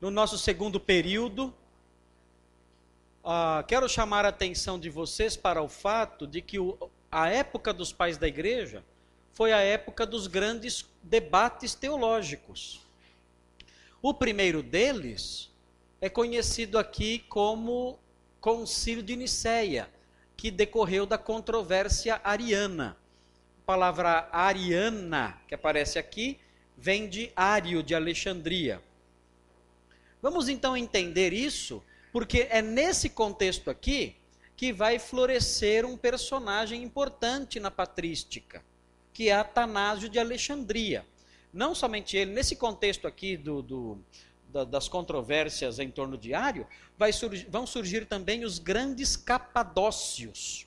no nosso segundo período, uh, quero chamar a atenção de vocês para o fato de que o, a época dos pais da igreja foi a época dos grandes debates teológicos. O primeiro deles é conhecido aqui como Concílio de Nicéia, que decorreu da controvérsia ariana. A palavra ariana, que aparece aqui, vem de Ário de Alexandria. Vamos então entender isso, porque é nesse contexto aqui que vai florescer um personagem importante na patrística, que é Atanásio de Alexandria. Não somente ele, nesse contexto aqui do, do das controvérsias em torno de Ário, surgir, vão surgir também os grandes capadócios.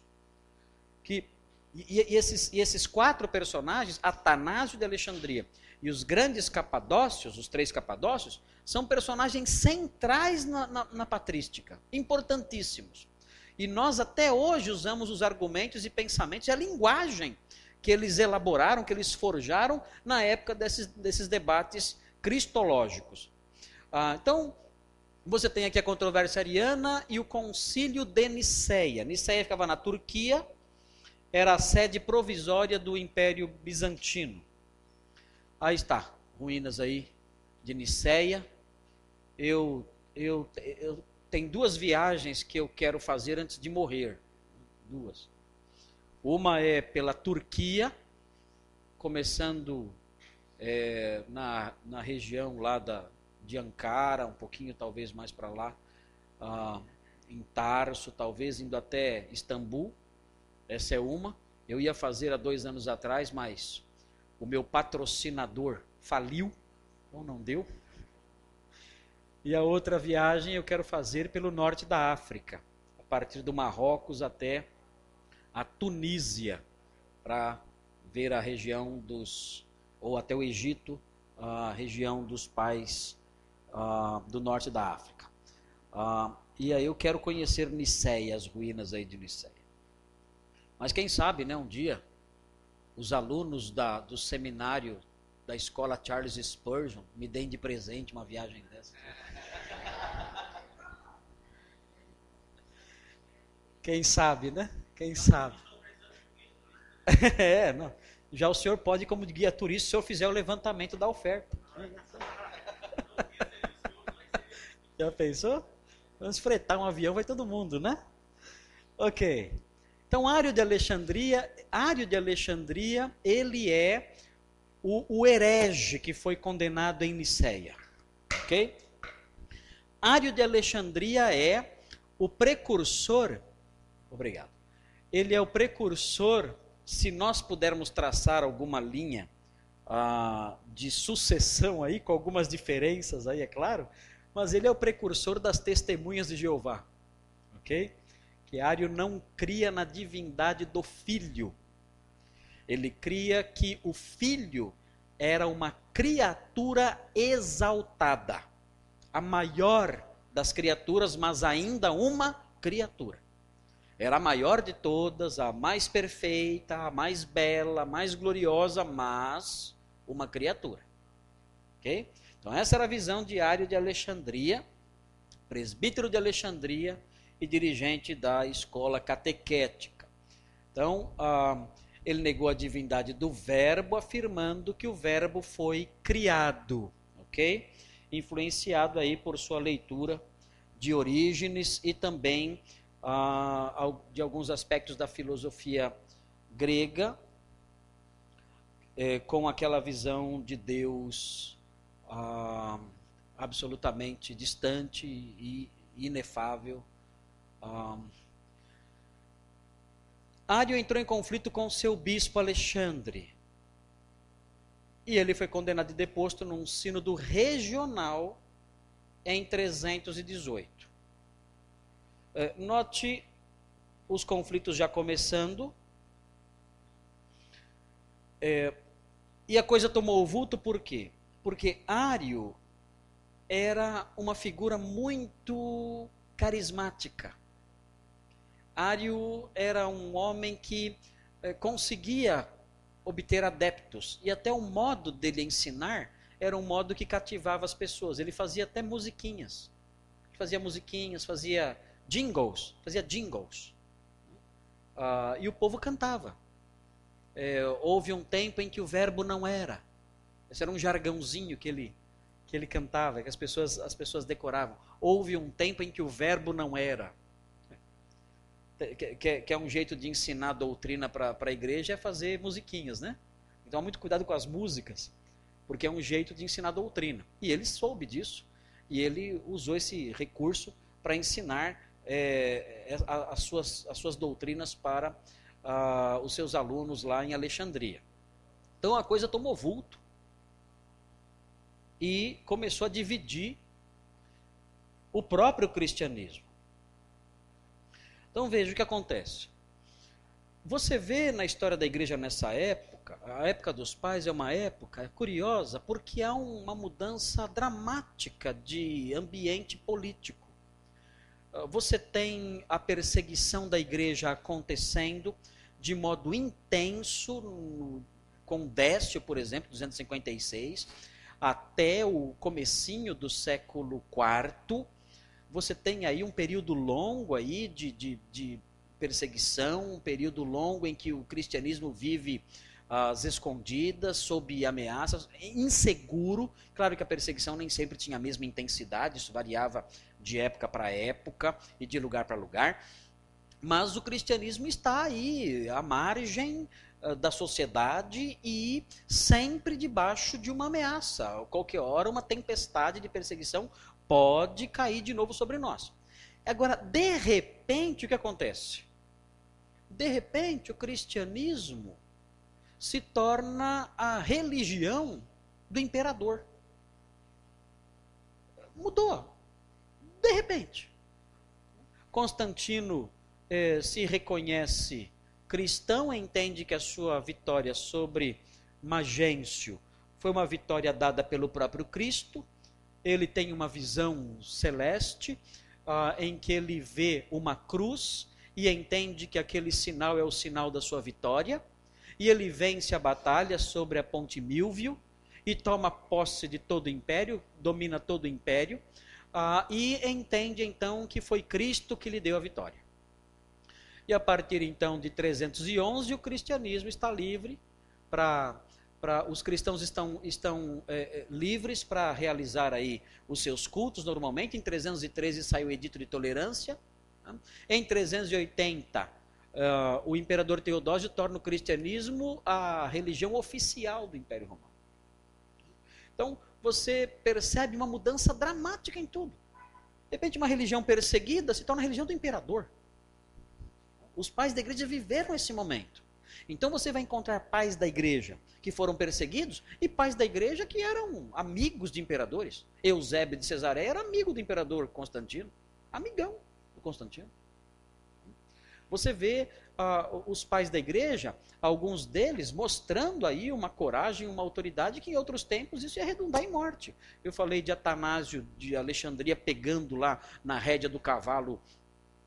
Que, e, e, esses, e esses quatro personagens, Atanásio de Alexandria e os grandes capadócios, os três capadócios, são personagens centrais na, na, na patrística, importantíssimos. E nós até hoje usamos os argumentos e pensamentos e a linguagem que eles elaboraram, que eles forjaram na época desses, desses debates cristológicos. Ah, então, você tem aqui a controvérsia ariana e o concílio de Niceia. Niceia ficava na Turquia, era a sede provisória do Império Bizantino. Aí está, ruínas aí de Niceia. Eu, eu, eu tenho duas viagens que eu quero fazer antes de morrer. Duas. Uma é pela Turquia, começando é, na, na região lá da, de Ankara, um pouquinho talvez mais para lá, uh, em Tarso, talvez indo até Istambul. Essa é uma. Eu ia fazer há dois anos atrás, mas o meu patrocinador faliu, ou não deu. E a outra viagem eu quero fazer pelo norte da África, a partir do Marrocos até a Tunísia para ver a região dos, ou até o Egito, a região dos pais uh, do norte da África. Uh, e aí eu quero conhecer Niceia, as ruínas aí de Niceia. Mas quem sabe, né, um dia, os alunos da, do seminário da escola Charles Spurgeon me deem de presente uma viagem dessa. Quem sabe, né? Quem sabe? é, não. Já o senhor pode, como guia turista, se eu fizer o levantamento da oferta. Já pensou? Vamos fretar um avião, vai todo mundo, né? Ok. Então, Ário de Alexandria, Ário de Alexandria, ele é o, o herege que foi condenado em Niceia. Ok? Ário de Alexandria é o precursor. Obrigado ele é o precursor, se nós pudermos traçar alguma linha ah, de sucessão aí, com algumas diferenças aí, é claro, mas ele é o precursor das testemunhas de Jeová, ok? Que Ário não cria na divindade do filho, ele cria que o filho era uma criatura exaltada, a maior das criaturas, mas ainda uma criatura. Era a maior de todas, a mais perfeita, a mais bela, a mais gloriosa, mas uma criatura. Ok? Então, essa era a visão diária de Alexandria, presbítero de Alexandria e dirigente da escola catequética. Então, ah, ele negou a divindade do Verbo, afirmando que o Verbo foi criado, ok? Influenciado aí por sua leitura de Orígenes e também de alguns aspectos da filosofia grega, é, com aquela visão de Deus ah, absolutamente distante e inefável. Ah, Ário entrou em conflito com seu bispo Alexandre. E ele foi condenado e deposto num sínodo regional em 318. É, note os conflitos já começando. É, e a coisa tomou o vulto por quê? Porque Ário era uma figura muito carismática. Ário era um homem que é, conseguia obter adeptos e até o modo dele ensinar era um modo que cativava as pessoas. Ele fazia até musiquinhas. Fazia musiquinhas, fazia jingles, fazia jingles. Uh, e o povo cantava. É, houve um tempo em que o verbo não era. Esse era um jargãozinho que ele, que ele cantava, que as pessoas, as pessoas decoravam. Houve um tempo em que o verbo não era. Que, que, que é um jeito de ensinar a doutrina para a igreja, é fazer musiquinhas, né? Então, muito cuidado com as músicas, porque é um jeito de ensinar a doutrina. E ele soube disso, e ele usou esse recurso para ensinar é, é as, suas, as suas doutrinas para uh, os seus alunos lá em Alexandria. Então a coisa tomou vulto e começou a dividir o próprio cristianismo. Então veja o que acontece. Você vê na história da igreja nessa época, a época dos pais é uma época curiosa porque há uma mudança dramática de ambiente político. Ah, você tem a perseguição da igreja acontecendo de modo intenso, com Décio, por exemplo, 256, até o comecinho do século IV. Você tem aí um período longo aí de, de, de perseguição, um período longo em que o cristianismo vive às escondidas, sob ameaças, inseguro. Claro que a perseguição nem sempre tinha a mesma intensidade, isso variava de época para época e de lugar para lugar. Mas o cristianismo está aí, à margem uh, da sociedade e sempre debaixo de uma ameaça. A qualquer hora, uma tempestade de perseguição pode cair de novo sobre nós. Agora, de repente, o que acontece? de repente o cristianismo se torna a religião do imperador. Mudou. De repente. Constantino eh, se reconhece cristão, entende que a sua vitória sobre Magêncio foi uma vitória dada pelo próprio Cristo. Ele tem uma visão celeste ah, em que ele vê uma cruz e entende que aquele sinal é o sinal da sua vitória, e ele vence a batalha sobre a ponte Milvio e toma posse de todo o império, domina todo o império, uh, e entende então que foi Cristo que lhe deu a vitória. E a partir então de 311, o cristianismo está livre para para os cristãos estão, estão é, livres para realizar aí os seus cultos normalmente. Em 313 sai o Edito de Tolerância, em 380, uh, ah, o imperador Teodósio torna o cristianismo a religião oficial do Império Romano. Então, você percebe uma mudança dramática em tudo. De repente, uma religião perseguida se torna a religião do imperador. Os pais da igreja viveram esse momento. Então você vai encontrar pais da igreja que foram perseguidos e pais da igreja que eram amigos de imperadores. Eusébio de Cesareia era amigo do imperador Constantino, amigão. Constantino. Você vê uh, os pais da igreja, alguns deles mostrando aí uma coragem, uma autoridade que em outros tempos isso ia redundar em morte. Eu falei de Atanásio de Alexandria pegando lá na rédea do cavalo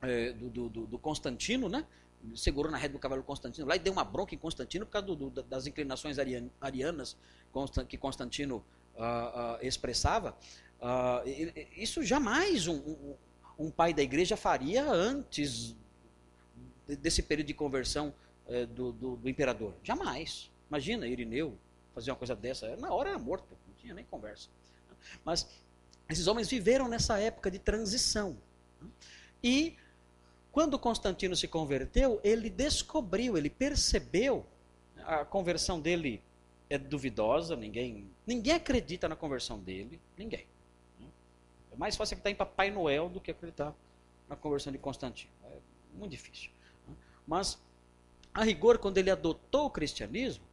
eh, do, do, do, Constantino, né? Segurou na rédea do cavalo Constantino lá e deu uma bronca em Constantino por causa do, das inclinações arianas que Constantino uh, uh, expressava. isso jamais um, um pai da igreja faria antes desse período de conversão é, do, do, do, imperador. Jamais. Imagina Irineu fazer uma coisa dessa. Na hora era morto, não tinha nem conversa. Mas esses homens viveram nessa época de transição. E quando Constantino se converteu, ele descobriu, ele percebeu, a conversão dele é duvidosa, ninguém, ninguém acredita na conversão dele, ninguém. É mais fácil acreditar em Papai Noel do que acreditar na conversão de Constantino. É muito difícil. Mas, a rigor, quando ele adotou o cristianismo,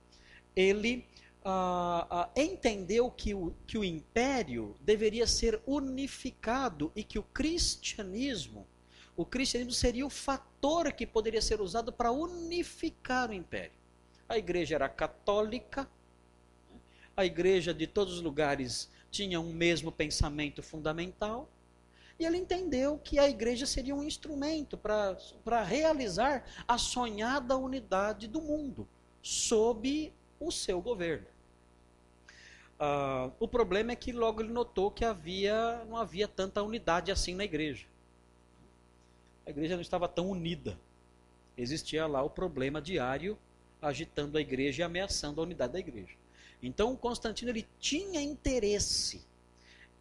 ele ah, ah, entendeu que o, que o império deveria ser unificado e que o cristianismo, o cristianismo seria o fator que poderia ser usado para unificar o império. A igreja era católica, a igreja de todos os lugares tinham um mesmo pensamento fundamental, e ele entendeu que a igreja seria um instrumento para realizar a sonhada unidade do mundo, sob o seu governo. Uh, o problema é que logo ele notou que havia, não havia tanta unidade assim na igreja. A igreja não estava tão unida. Existia lá o problema diário agitando a igreja e ameaçando a unidade da igreja. Então Constantino ele tinha interesse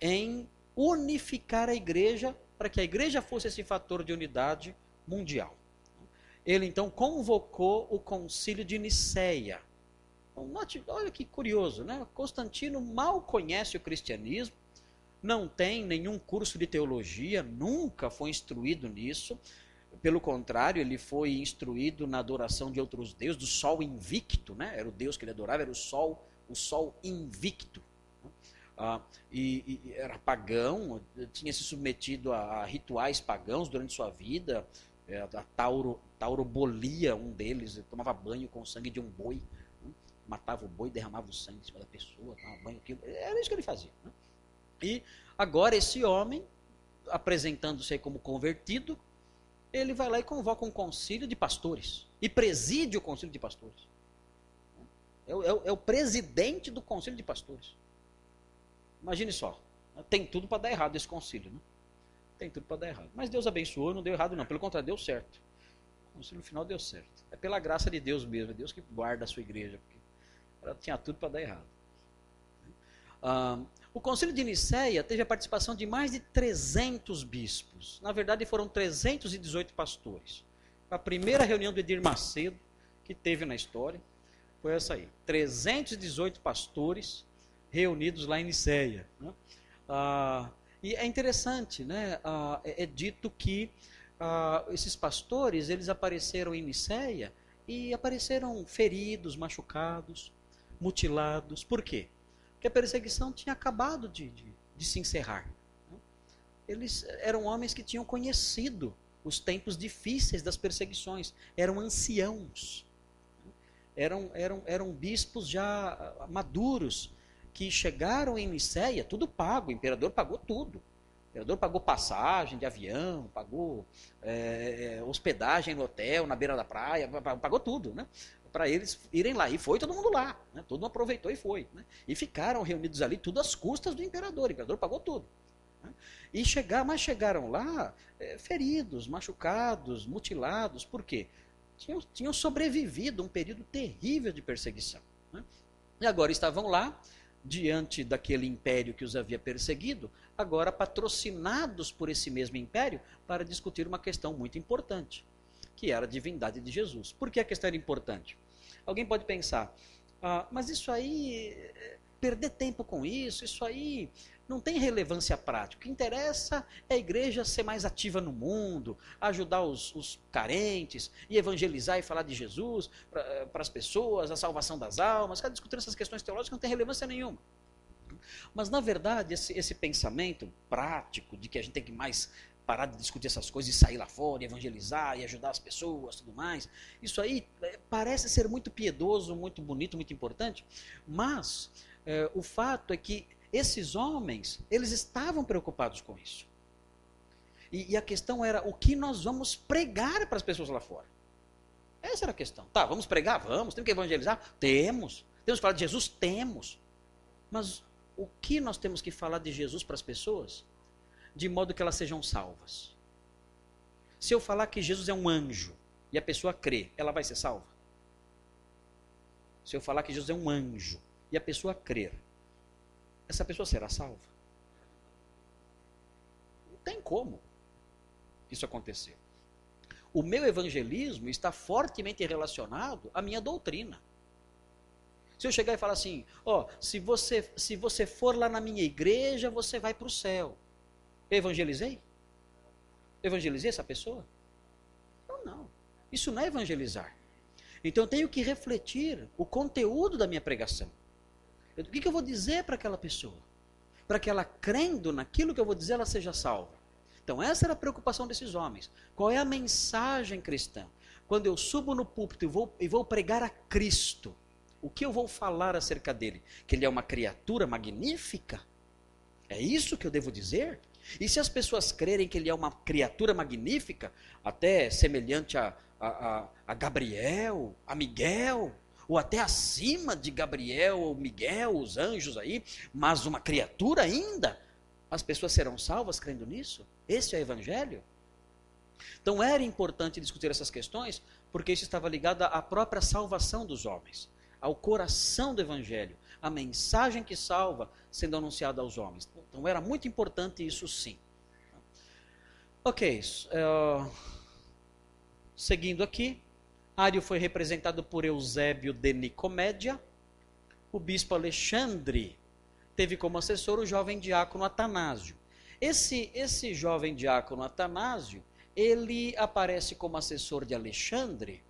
em unificar a igreja para que a igreja fosse esse fator de unidade mundial. Ele então convocou o concílio de Nicéia. Então, olha que curioso, né? Constantino mal conhece o cristianismo, não tem nenhum curso de teologia, nunca foi instruído nisso. Pelo contrário, ele foi instruído na adoração de outros deuses, do sol invicto, né? Era o deus que ele adorava, era o sol, o sol invicto. Ah, e, e, era pagão, tinha se submetido a, a rituais pagãos durante sua vida. É, a tauro, taurobolia, um deles, tomava banho com o sangue de um boi, né? matava o boi, derramava o sangue em cima da pessoa, tomava banho, aquilo. Era isso que ele fazia. Né? E agora esse homem, apresentando-se como convertido, ele vai lá e convoca um concílio de pastores. E preside o concílio de pastores. É o, é o, é presidente do concílio de pastores. Imagine só. Tem tudo para dar errado esse concílio. Né? Tem tudo para dar errado. Mas Deus abençoou, não deu errado não. Pelo contrário, deu certo. O concílio final deu certo. É pela graça de Deus mesmo. É Deus que guarda a sua igreja. Porque ela tinha tudo para dar errado. Ah, o concílio de Nicéia teve a participação de mais de 300 bispos. Na verdade, foram 318 pastores. A primeira reunião do Edir Macedo que teve na história foi essa aí. 318 pastores reunidos lá em Nicéia. Né? Ah, e é interessante, né? Ah, é, é, dito que ah, esses pastores eles apareceram em Nicéia e apareceram feridos, machucados, mutilados. Por quê? que a perseguição tinha acabado de, de, de se encerrar. Né? Eles eram homens que tinham conhecido os tempos difíceis das perseguições, eram anciãos, né? eram, eram, eram bispos já maduros, que chegaram em Nicéia, tudo pago, o imperador pagou tudo. O imperador pagou passagem de avião, pagou é, hospedagem no hotel, na beira da praia, pagou tudo. Né? para eles irem lá. E foi todo mundo lá. Né? Todo mundo aproveitou e foi. Né? E ficaram reunidos ali, tudo às custas do imperador. O imperador pagou tudo. Né? E chegar, mas chegaram lá é, feridos, machucados, mutilados. Por quê? Tinham, tinham sobrevivido um período terrível de perseguição. Né? E agora estavam lá, diante daquele império que os havia perseguido, agora patrocinados por esse mesmo império para discutir uma questão muito importante que era a divindade de Jesus. Por que a questão era importante? Alguém pode pensar, ah, mas isso aí, perder tempo com isso, isso aí não tem relevância prática. O que interessa é a igreja ser mais ativa no mundo, ajudar os, os carentes e evangelizar e falar de Jesus para as pessoas, a salvação das almas. Ficar discutindo essas questões teológicas não tem relevância nenhuma. Mas, na verdade, esse, esse pensamento prático de que a gente tem que mais parar de discutir essas coisas e sair lá fora, e evangelizar e ajudar as pessoas, tudo mais. Isso aí é, parece ser muito piedoso, muito bonito, muito importante, mas é, o fato é que esses homens, eles estavam preocupados com isso. E, e, a questão era o que nós vamos pregar para as pessoas lá fora. Essa era a questão. Tá, vamos pregar? Vamos. Temos que evangelizar? Temos. Temos que falar de Jesus? Temos. Mas o que nós temos que falar de Jesus para as pessoas? de modo que elas sejam salvas. Se eu falar que Jesus é um anjo e a pessoa crê, ela vai ser salva? Se eu falar que Jesus é um anjo e a pessoa crer, essa pessoa será salva? Não tem como isso acontecer. O meu evangelismo está fortemente relacionado à minha doutrina. Se eu chegar e falar assim, ó, se você se você for lá na minha igreja, você vai para o céu. Eu evangelizei? evangelizei essa pessoa? Não, não. Isso não é evangelizar. Então eu tenho que refletir o conteúdo da minha pregação. O que, que eu vou dizer para aquela pessoa? Para que ela, crendo naquilo que eu vou dizer, ela seja salva. Então, essa era a preocupação desses homens. Qual é a mensagem cristã? Quando eu subo no púlpito e vou, e vou pregar a Cristo, o que eu vou falar acerca dele? Que ele é uma criatura magnífica? É isso que eu devo dizer? E se as pessoas crerem que ele é uma criatura magnífica, até semelhante a, a, a Gabriel, a Miguel, ou até acima de Gabriel ou Miguel, os anjos aí, mas uma criatura ainda, as pessoas serão salvas crendo nisso? Esse é o evangelho? Então era importante discutir essas questões, porque isso estava ligado à própria salvação dos homens, ao coração do evangelho, a mensagem que salva sendo anunciada aos homens. Então era muito importante isso sim. Ok, uh, seguindo aqui, Ário foi representado por Eusébio de Nicomédia, o bispo Alexandre teve como assessor o jovem diácono Atanásio. Esse, esse jovem diácono Atanásio, ele aparece como assessor de Alexandre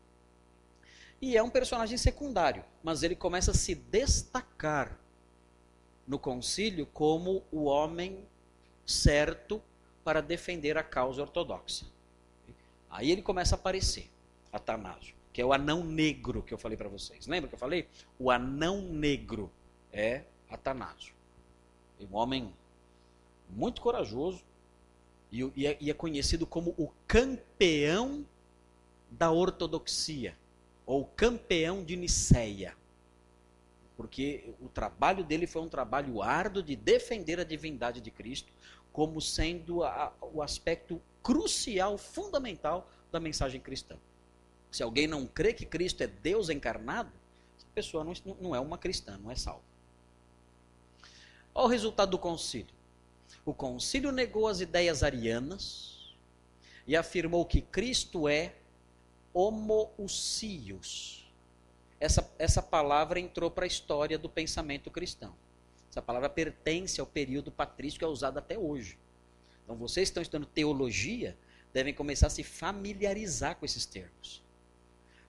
e é um personagem secundário, mas ele começa a se destacar no concílio como o homem certo para defender a causa ortodoxa. Aí ele começa a aparecer, Atanásio, que é o anão negro que eu falei para vocês. Lembra que eu falei? O anão negro é Atanásio. Um homem muito corajoso e, é, e é conhecido como o campeão da ortodoxia, ou campeão de Niceia porque o trabalho dele foi um trabalho árduo de defender a divindade de Cristo como sendo a, o aspecto crucial, fundamental da mensagem cristã. Se alguém não crê que Cristo é Deus encarnado, essa pessoa não, não é uma cristã, não é salva. Olha o resultado do concílio. O concílio negou as ideias arianas e afirmou que Cristo é homoousios. Essa, essa palavra entrou para a história do pensamento cristão. Essa palavra pertence ao período patrício que é usado até hoje. Então, vocês que estão estudando teologia devem começar a se familiarizar com esses termos.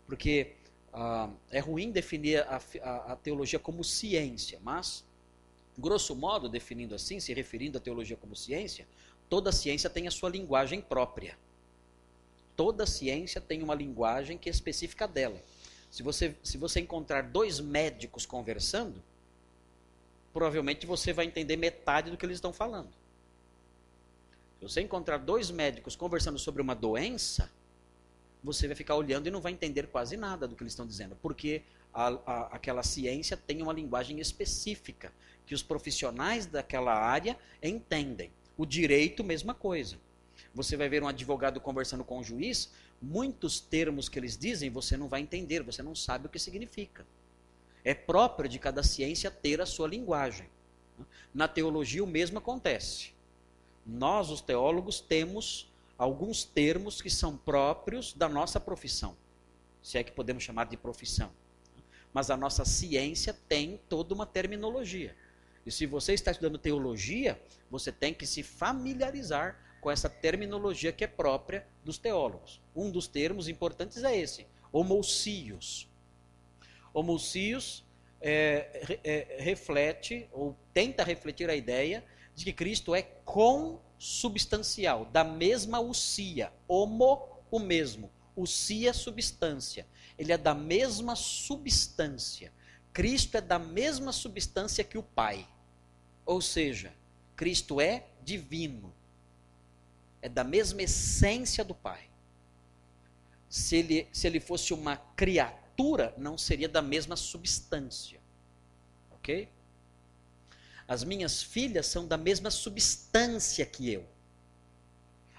Porque ah, é ruim definir a, a, a teologia como ciência, mas, grosso modo, definindo assim, se referindo à teologia como ciência, toda ciência tem a sua linguagem própria. Toda ciência tem uma linguagem que é específica dela. Se você, se você encontrar dois médicos conversando, provavelmente você vai entender metade do que eles estão falando. Se você encontrar dois médicos conversando sobre uma doença, você vai ficar olhando e não vai entender quase nada do que eles estão dizendo, porque a, a, aquela ciência tem uma linguagem específica que os profissionais daquela área entendem. O direito, mesma coisa. Você vai ver um advogado conversando com um juiz, muitos termos que eles dizem você não vai entender, você não sabe o que significa. É próprio de cada ciência ter a sua linguagem. Na teologia o mesmo acontece. Nós, os teólogos, temos alguns termos que são próprios da nossa profissão, se é que podemos chamar de profissão. Mas a nossa ciência tem toda uma terminologia. E se você está estudando teologia, você tem que se familiarizar com essa terminologia que é própria dos teólogos. Um dos termos importantes é esse, homousios. Homousios é, é, reflete, ou tenta refletir a ideia de que Cristo é consubstancial, da mesma usia. Homo, o mesmo. Usia, substância. Ele é da mesma substância. Cristo é da mesma substância que o Pai. Ou seja, Cristo é divino. É da mesma essência do Pai. Se ele, se ele fosse uma criatura não seria da mesma substância. Ok? As minhas filhas são da mesma substância que eu.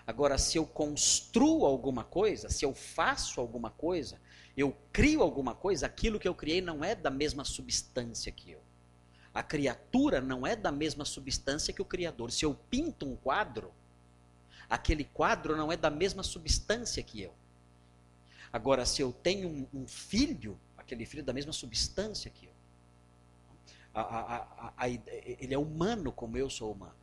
Agora, se eu construo alguma coisa, se eu faço alguma coisa, eu crio alguma coisa, aquilo que eu criei não é da mesma substância que eu. A criatura não é da mesma substância que o Criador. Se eu pinto um quadro, aquele quadro não é da mesma substância que eu. Agora, se eu tenho um, um filho, aquele filho é da mesma substância que eu. A, a, a, ele é humano como eu sou humano.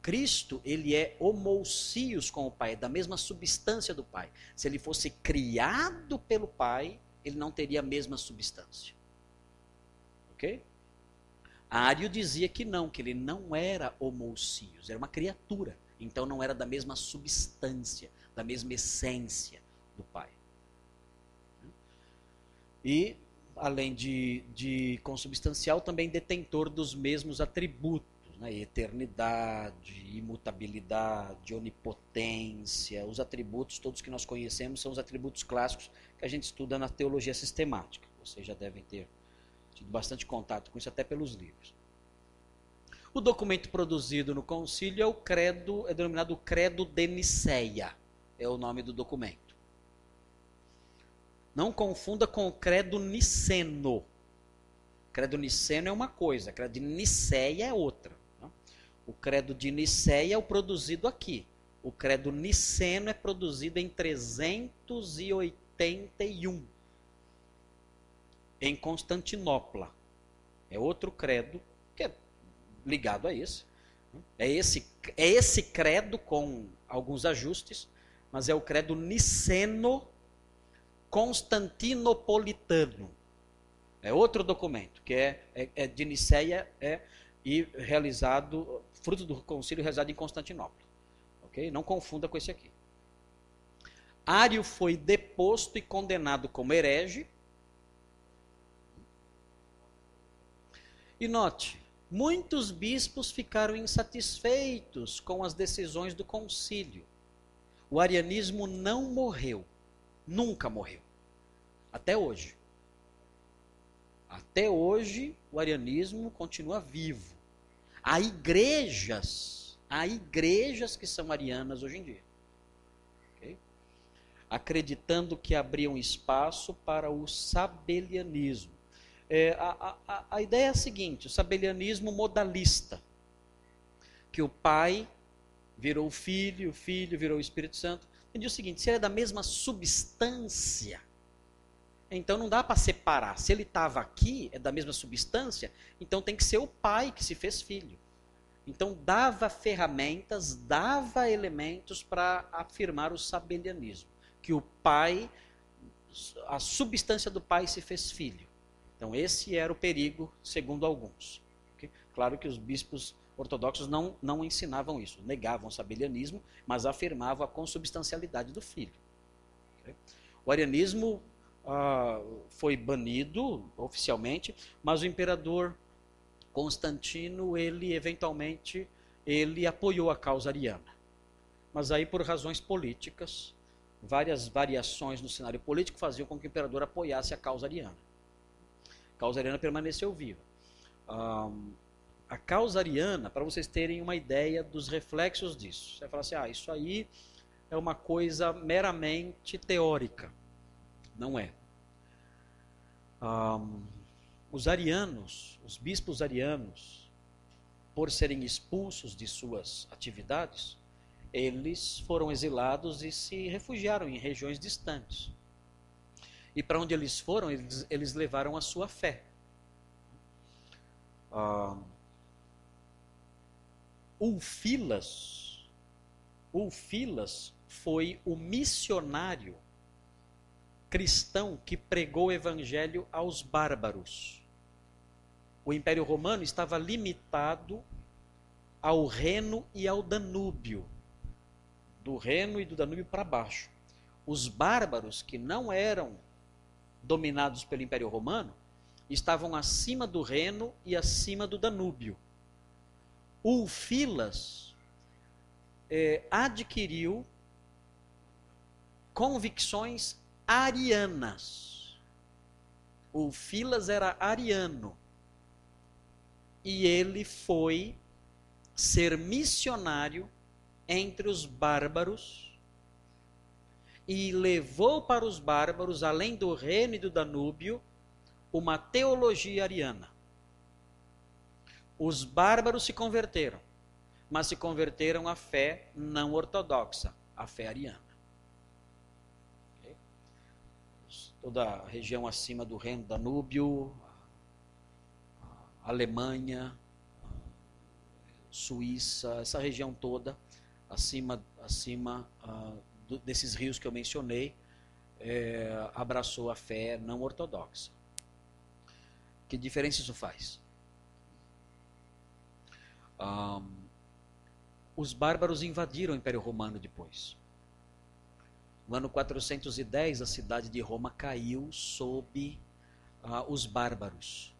Cristo, ele é homousios com o Pai, é da mesma substância do Pai. Se ele fosse criado pelo Pai, ele não teria a mesma substância. Ok? Ário dizia que não, que ele não era homousios, era uma criatura. Então não era da mesma substância, da mesma essência do Pai. E, além de, de consubstancial, também detentor dos mesmos atributos. Né? Eternidade, imutabilidade, onipotência. Os atributos, todos que nós conhecemos, são os atributos clássicos que a gente estuda na teologia sistemática. Vocês já devem ter tido bastante contato com isso, até pelos livros. O documento produzido no concílio é o credo, é denominado Credo de Niceia, é o nome do documento. Não confunda com o Credo Niceno. Credo Niceno é uma coisa, credo de Niceia é outra. Né? O credo de Niceia é o produzido aqui. O credo niceno é produzido em 381 em Constantinopla. É outro credo que é ligado a esse. É esse, é esse credo com alguns ajustes, mas é o credo niceno constantinopolitano. É outro documento, que é, é, é de Niceia é, e realizado, fruto do concílio realizado em Constantinopla. ok? Não confunda com esse aqui. Ário foi deposto e condenado como herege, E note, muitos bispos ficaram insatisfeitos com as decisões do concílio. O arianismo não morreu, nunca morreu, até hoje. Até hoje, o arianismo continua vivo. Há igrejas, há igrejas que são arianas hoje em dia. Acreditando que abriam espaço para o sabelianismo. É, a, a, a ideia é a seguinte: o sabelianismo modalista, que o pai virou o filho, o filho virou o Espírito Santo. Entendi o seguinte: se ele é da mesma substância, então não dá para separar. Se ele estava aqui, é da mesma substância, então tem que ser o pai que se fez filho. Então dava ferramentas, dava elementos para afirmar o sabelianismo, que o pai, a substância do pai se fez filho. Então, esse era o perigo, segundo alguns. Claro que os bispos ortodoxos não, não ensinavam isso, negavam o sabelianismo, mas afirmavam a consubstancialidade do filho. O arianismo ah, foi banido oficialmente, mas o imperador Constantino, ele eventualmente, ele apoiou a causa ariana. Mas aí por razões políticas, várias variações no cenário político faziam com que o imperador apoiasse a causa ariana causa ariana permaneceu viva. Um, a causa ariana, para vocês terem uma ideia dos reflexos disso. Você fala assim, ah, isso aí é uma coisa meramente teórica. Não é. Um, os arianos, os bispos arianos, por serem expulsos de suas atividades, eles foram exilados e se refugiaram em regiões distantes. E para onde eles foram, eles, eles, levaram a sua fé. Uh, Ulfilas, Ulfilas foi o missionário cristão que pregou o evangelho aos bárbaros. O Império Romano estava limitado ao Reno e ao Danúbio, do Reno e do Danúbio para baixo. Os bárbaros que não eram dominados pelo Império Romano, estavam acima do Reno e acima do Danúbio. Ulfilas é, adquiriu convicções arianas. Ulfilas era ariano. E ele foi ser missionário entre os bárbaros e levou para os bárbaros, além do Reno e do Danúbio, uma teologia ariana. Os bárbaros se converteram, mas se converteram à fé não ortodoxa, à fé ariana. Okay? Toda a região acima do Reno, Danúbio, Alemanha, Suíça, essa região toda, acima, acima uh, do, desses rios que eu mencionei, é, abraçou a fé não ortodoxa. Que diferença isso faz? Um, os bárbaros invadiram o Império Romano depois. No ano 410, a cidade de Roma caiu sob uh, os bárbaros.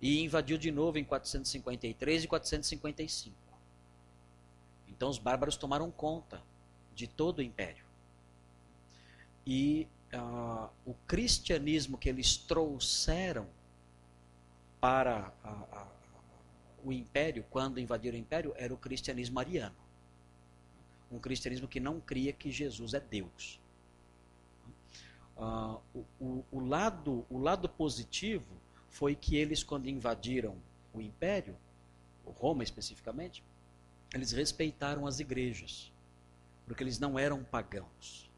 E invadiu de novo em 453 e 455. Então os bárbaros tomaram conta de todo o império. E uh, o cristianismo que eles trouxeram para a, a, o império, quando invadiram o império, era o cristianismo ariano. Um cristianismo que não cria que Jesus é Deus. Uh, o, o, o, lado, o lado positivo foi que eles, quando invadiram o império, Roma especificamente, eles respeitaram as igrejas, porque eles não eram pagãos,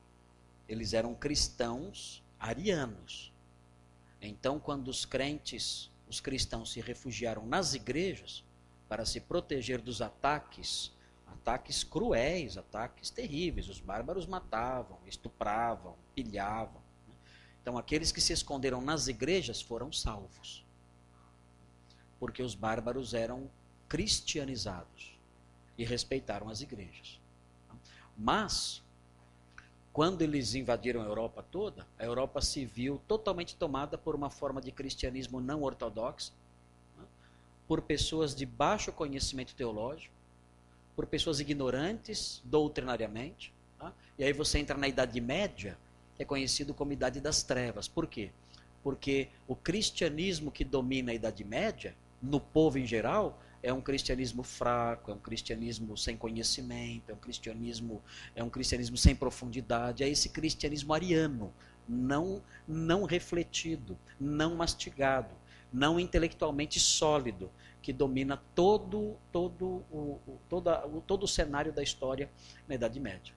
eles eram cristãos arianos. Então, quando os crentes, os cristãos se refugiaram nas igrejas para se proteger dos ataques, ataques cruéis, ataques terríveis, os bárbaros matavam, estupravam, pilhavam. Então, aqueles que se esconderam nas igrejas foram salvos. Porque os bárbaros eram cristianizados e respeitaram as igrejas. Mas, quando eles invadiram a Europa toda, a Europa se viu totalmente tomada por uma forma de cristianismo não ortodoxo, por pessoas de baixo conhecimento teológico, por pessoas ignorantes doutrinariamente. E aí você entra na Idade Média, é conhecido como Idade das Trevas. Por quê? Porque o cristianismo que domina a Idade Média, no povo em geral, é um cristianismo fraco, é um cristianismo sem conhecimento, é um cristianismo, é um cristianismo sem profundidade, é esse cristianismo ariano, não não refletido, não mastigado, não intelectualmente sólido, que domina todo todo o, toda, o, todo o cenário da história na Idade Média.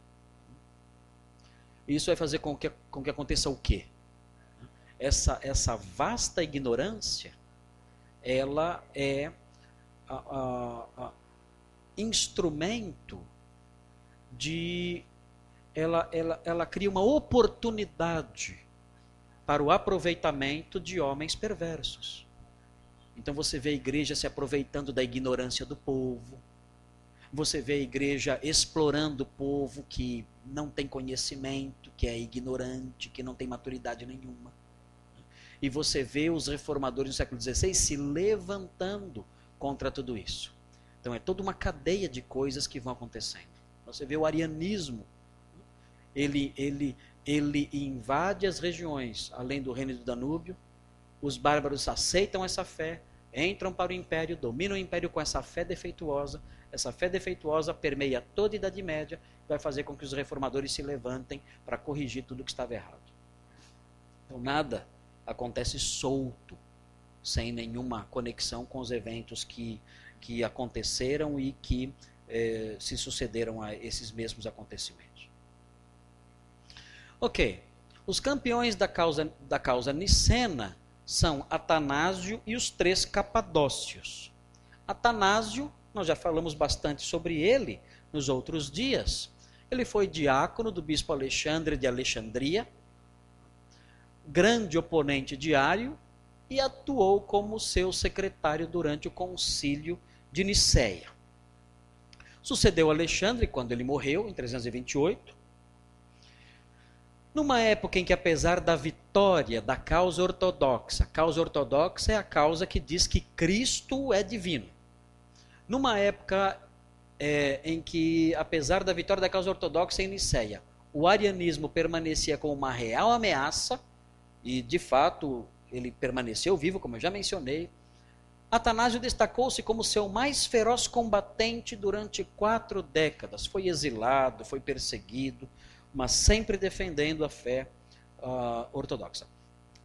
Isso vai fazer com que, com que aconteça o quê? Essa, essa vasta ignorância, ela é a, a, a instrumento de. Ela, ela, ela cria uma oportunidade para o aproveitamento de homens perversos. Então você vê a igreja se aproveitando da ignorância do povo, você vê a igreja explorando o povo que não tem conhecimento, que é ignorante, que não tem maturidade nenhuma. E você vê os reformadores do século XVI se levantando contra tudo isso. Então é toda uma cadeia de coisas que vão acontecendo. Você vê o arianismo, ele, ele, ele invade as regiões além do reino do Danúbio, os bárbaros aceitam essa fé, entram para o império, dominam o império com essa fé defeituosa, essa fé defeituosa permeia toda a Idade Média e vai fazer com que os reformadores se levantem para corrigir tudo que estava errado. Então, nada acontece solto, sem nenhuma conexão com os eventos que, que aconteceram e que eh, se sucederam a esses mesmos acontecimentos. Ok. Os campeões da causa, da causa nicena são Atanásio e os três capadócios. Atanásio nós já falamos bastante sobre ele nos outros dias. Ele foi diácono do bispo Alexandre de Alexandria, grande oponente diário e atuou como seu secretário durante o concílio de Nicéia. Sucedeu Alexandre quando ele morreu, em 328, numa época em que, apesar da vitória da causa ortodoxa, a causa ortodoxa é a causa que diz que Cristo é divino numa época é, em que, apesar da vitória da causa ortodoxa em Niceia, o arianismo permanecia como uma real ameaça, e de fato ele permaneceu vivo, como eu já mencionei, Atanásio destacou-se como seu mais feroz combatente durante quatro décadas. Foi exilado, foi perseguido, mas sempre defendendo a fé uh, ortodoxa.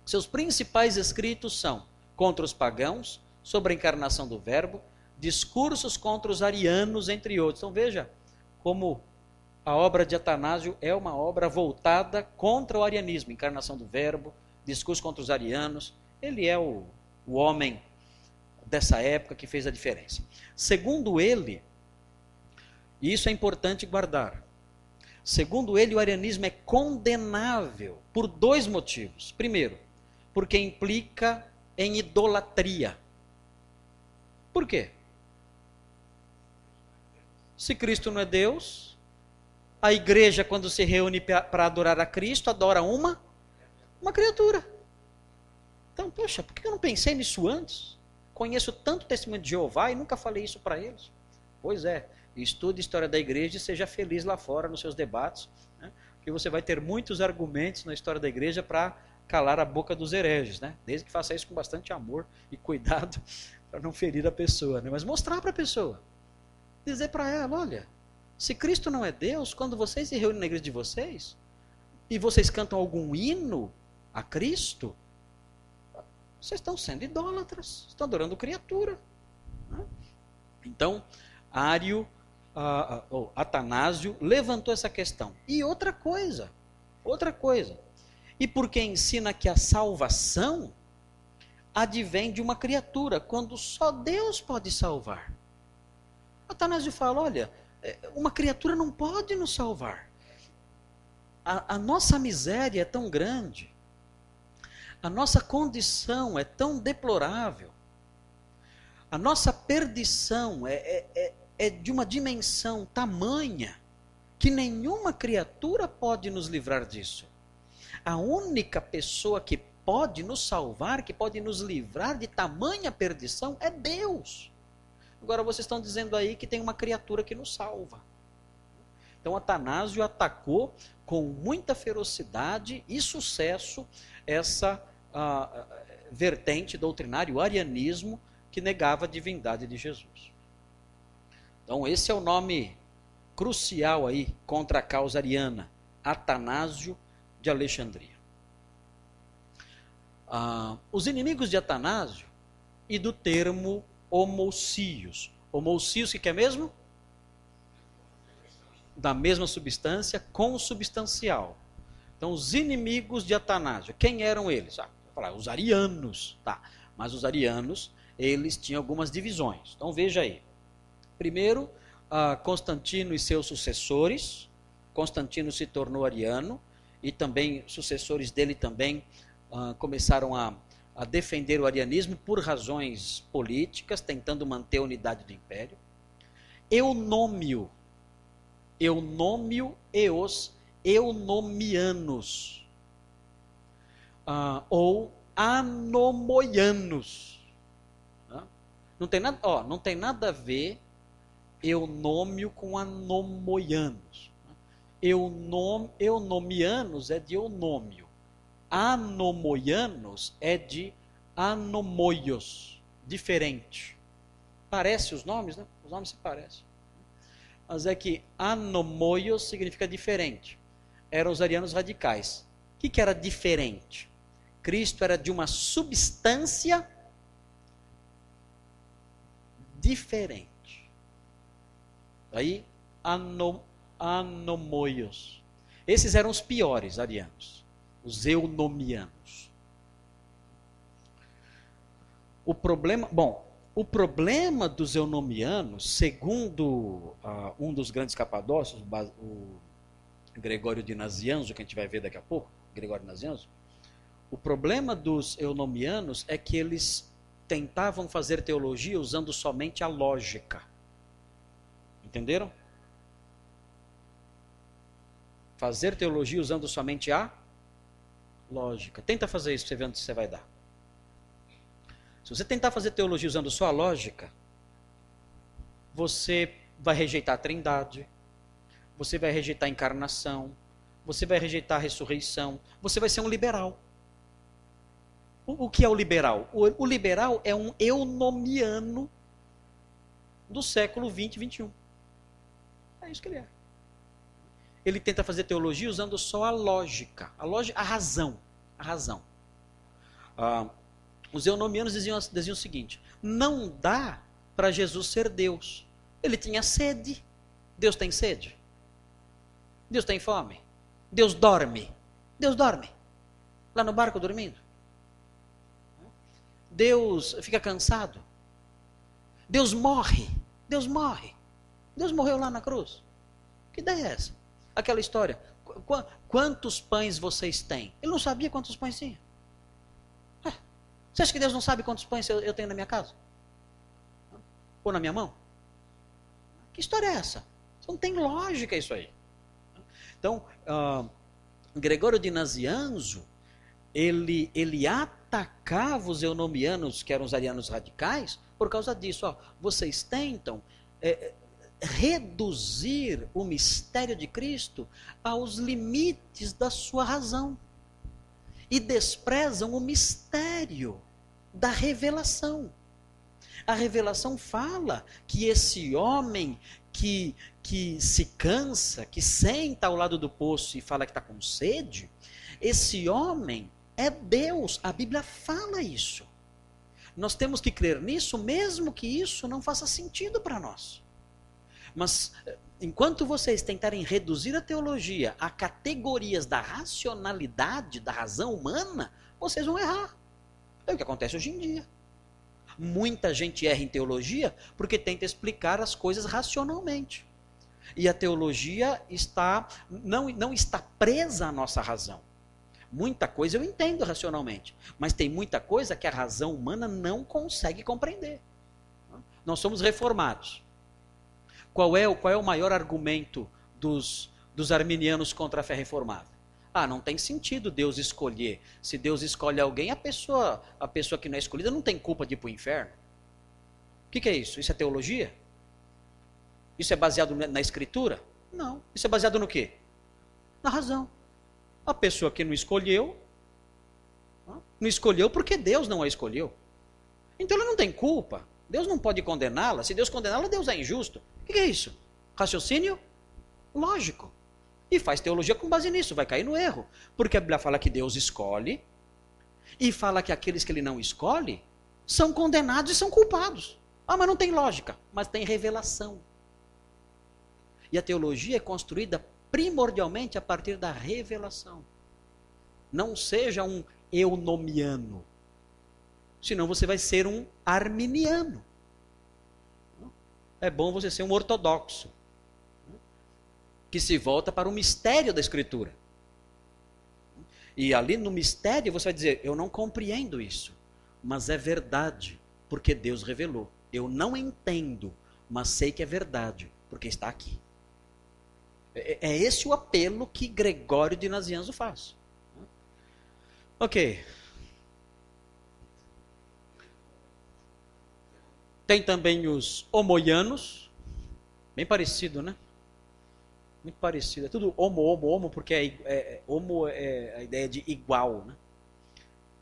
Seus principais escritos são contra os pagãos, sobre a encarnação do Verbo, discursos contra os arianos, entre outros. Então veja como a obra de Atanásio é uma obra voltada contra o arianismo, encarnação do verbo, discurso contra os arianos. Ele é o, o homem dessa época que fez a diferença. Segundo ele, e isso é importante guardar, segundo ele, o arianismo é condenável por dois motivos. Primeiro, porque implica em idolatria. Por quê? Se Cristo não é Deus, a igreja, quando se reúne para adorar a Cristo, adora uma, uma criatura. Então, poxa, por que eu não pensei nisso antes? Conheço tanto o testemunho de Jeová e nunca falei isso para eles. Pois é, estude história da igreja e seja feliz lá fora nos seus debates. Né? e você vai ter muitos argumentos na história da igreja para calar a boca dos hereges, né? Desde que faça isso com bastante amor e cuidado para não ferir a pessoa, né? Mas mostrar para a pessoa, dizer para ela, olha, se Cristo não é Deus, quando vocês se reúnem na igreja de vocês e vocês cantam algum hino a Cristo, vocês estão sendo idólatras, estão adorando criatura. Né? Então, Ário, Atanásio levantou essa questão. E outra coisa, outra coisa. E porque ensina que a salvação advém de uma criatura, quando só Deus pode salvar. Atanásio fala: olha, é, uma criatura não pode nos salvar. A, a nossa miséria é tão grande, a nossa condição é tão deplorável, a nossa perdição é, é, é, é de uma dimensão tamanha que nenhuma criatura pode nos livrar disso. A única pessoa que pode nos salvar, que pode nos livrar de tamanha perdição, é Deus. Agora vocês estão dizendo aí que tem uma criatura que nos salva. Então Atanásio atacou com muita ferocidade e sucesso essa uh, vertente doutrinária, o arianismo, que negava a divindade de Jesus. Então esse é o nome crucial aí contra a causa ariana, Atanásio de Alexandria. Uh, os inimigos de Atanásio e do termo homocios. Homocios, o que é mesmo? Da mesma substância, consubstancial. Então, os inimigos de Atanásio, quem eram eles? Ah, falar, os arianos, tá? Mas os arianos, eles tinham algumas divisões. Então, veja aí. Primeiro, ah, Constantino e seus sucessores. Constantino se tornou ariano e também sucessores dele também ah, começaram a a defender o arianismo por razões políticas, tentando manter a unidade do império. Eunômio, Eunômio e os eunomianos, uh, ou anomoianos. Não tem nada, ó, não tem nada a ver eunômio com anomoianos. Eunom, eunomianos é de eunômio anomoianos é de anomoios, diferente. Parece os nomes, né? Os nomes se parecem. Mas é que anomoios significa diferente. Eram os arianos radicais. O que, que era diferente? Cristo era de uma substância diferente. Aí, anom, anomoios. Esses eram os piores arianos os eunomianos. O problema, bom, o problema dos eunomianos, segundo uh, um dos grandes capadócios, o Gregório de Nazianzo, que a gente vai ver daqui a pouco, Gregório de Nazianzo, o problema dos eunomianos é que eles tentavam fazer teologia usando somente a lógica. Entenderam? Fazer teologia usando somente a lógica. Tenta fazer isso para você ver onde você vai dar. Se você tentar fazer teologia usando só a lógica, você vai rejeitar a trindade, você vai rejeitar a encarnação, você vai rejeitar a ressurreição, você vai ser um liberal. O, o que é o liberal? O, o, liberal é um eunomiano do século 20 e 21. É isso que ele é ele tenta fazer teologia usando só a lógica, a lógica, a razão, a razão. Ah, os eunomianos diziam, diziam o seguinte: não dá para Jesus ser Deus. Ele tinha sede. Deus tem sede. Deus tem fome. Deus dorme. Deus dorme. Lá no barco dormindo. Deus fica cansado. Deus morre. Deus morre. Deus morreu lá na cruz. Que ideia é essa? aquela história. Qu quantos pães vocês têm? Ele não sabia quantos pães tinha. É. Você acha que Deus não sabe quantos pães eu, eu tenho na minha casa? Ou na minha mão? Que história é essa? Não tem lógica isso aí. Então, uh, Gregório de Nazianzo, ele, ele atacava os eunomianos, que eram os arianos radicais, por causa disso. Ó, vocês tentam é, reduzir o mistério de Cristo aos limites da sua razão e desprezam o mistério da revelação. A revelação fala que esse homem que, que se cansa, que senta ao lado do poço e fala que está com sede, esse homem é Deus. A Bíblia fala isso. Nós temos que crer nisso, mesmo que isso não faça sentido para nós. Mas enquanto vocês tentarem reduzir a teologia a categorias da racionalidade, da razão humana, vocês vão errar. É o que acontece hoje em dia. Muita gente erra em teologia porque tenta explicar as coisas racionalmente. E a teologia está não, não está presa à nossa razão. Muita coisa eu entendo racionalmente, mas tem muita coisa que a razão humana não consegue compreender. Nós somos reformados. Qual é, qual é o maior argumento dos, dos arminianos contra a fé reformada? Ah, não tem sentido Deus escolher. Se Deus escolhe alguém, a pessoa, a pessoa que não é escolhida não tem culpa de ir para o inferno. O que, que é isso? Isso é teologia? Isso é baseado na escritura? Não. Isso é baseado no quê? Na razão. A pessoa que não escolheu, não escolheu porque Deus não a escolheu. Então ela não tem culpa. Deus não pode condená-la. Se Deus condená-la, Deus é injusto. O que é isso? Raciocínio lógico. E faz teologia com base nisso, vai cair no erro. Porque a Bíblia fala que Deus escolhe e fala que aqueles que ele não escolhe são condenados e são culpados. Ah, mas não tem lógica, mas tem revelação. E a teologia é construída primordialmente a partir da revelação. Não seja um eunomiano, senão você vai ser um arminiano. É bom você ser um ortodoxo, que se volta para o mistério da Escritura. E ali no mistério você vai dizer: Eu não compreendo isso, mas é verdade, porque Deus revelou. Eu não entendo, mas sei que é verdade, porque está aqui. É, é esse o apelo que Gregório de Nazianzo faz. Ok. Tem também os homoianos, bem parecido, né? Muito parecido. É tudo homo, homo, homo, porque é, é, é, homo é a ideia de igual, né?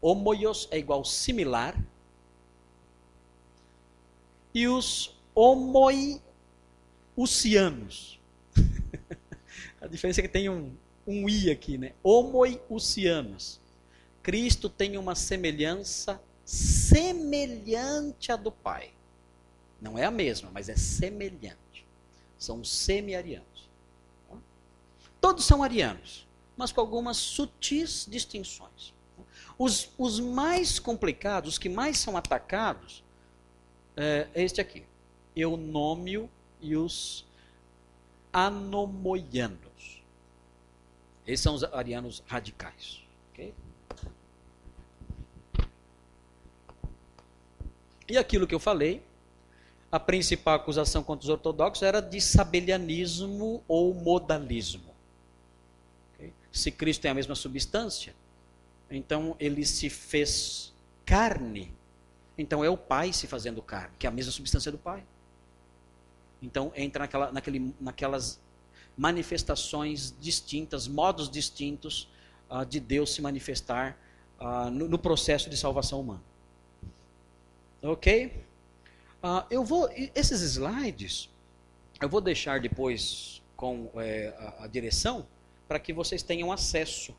Homoios é igual similar. E os homoiusianos a diferença é que tem um, um i aqui, né? Homoiusianos. Cristo tem uma semelhança semelhante à do Pai. Não é a mesma, mas é semelhante. São semi-arianos. Todos são arianos, mas com algumas sutis distinções. Os, os mais complicados, os que mais são atacados, é, é este aqui: Eunômio e os anomoianos. Esses são os arianos radicais. Okay? E aquilo que eu falei, a principal acusação contra os ortodoxos era de sabelianismo ou modalismo. Se Cristo é a mesma substância, então ele se fez carne. Então é o Pai se fazendo carne, que é a mesma substância do Pai. Então entra naquela, naquele, naquelas manifestações distintas, modos distintos uh, de Deus se manifestar uh, no, no, processo de salvação humana. Ok? Uh, eu vou, esses slides, eu vou deixar depois com é, a, a direção para que vocês tenham acesso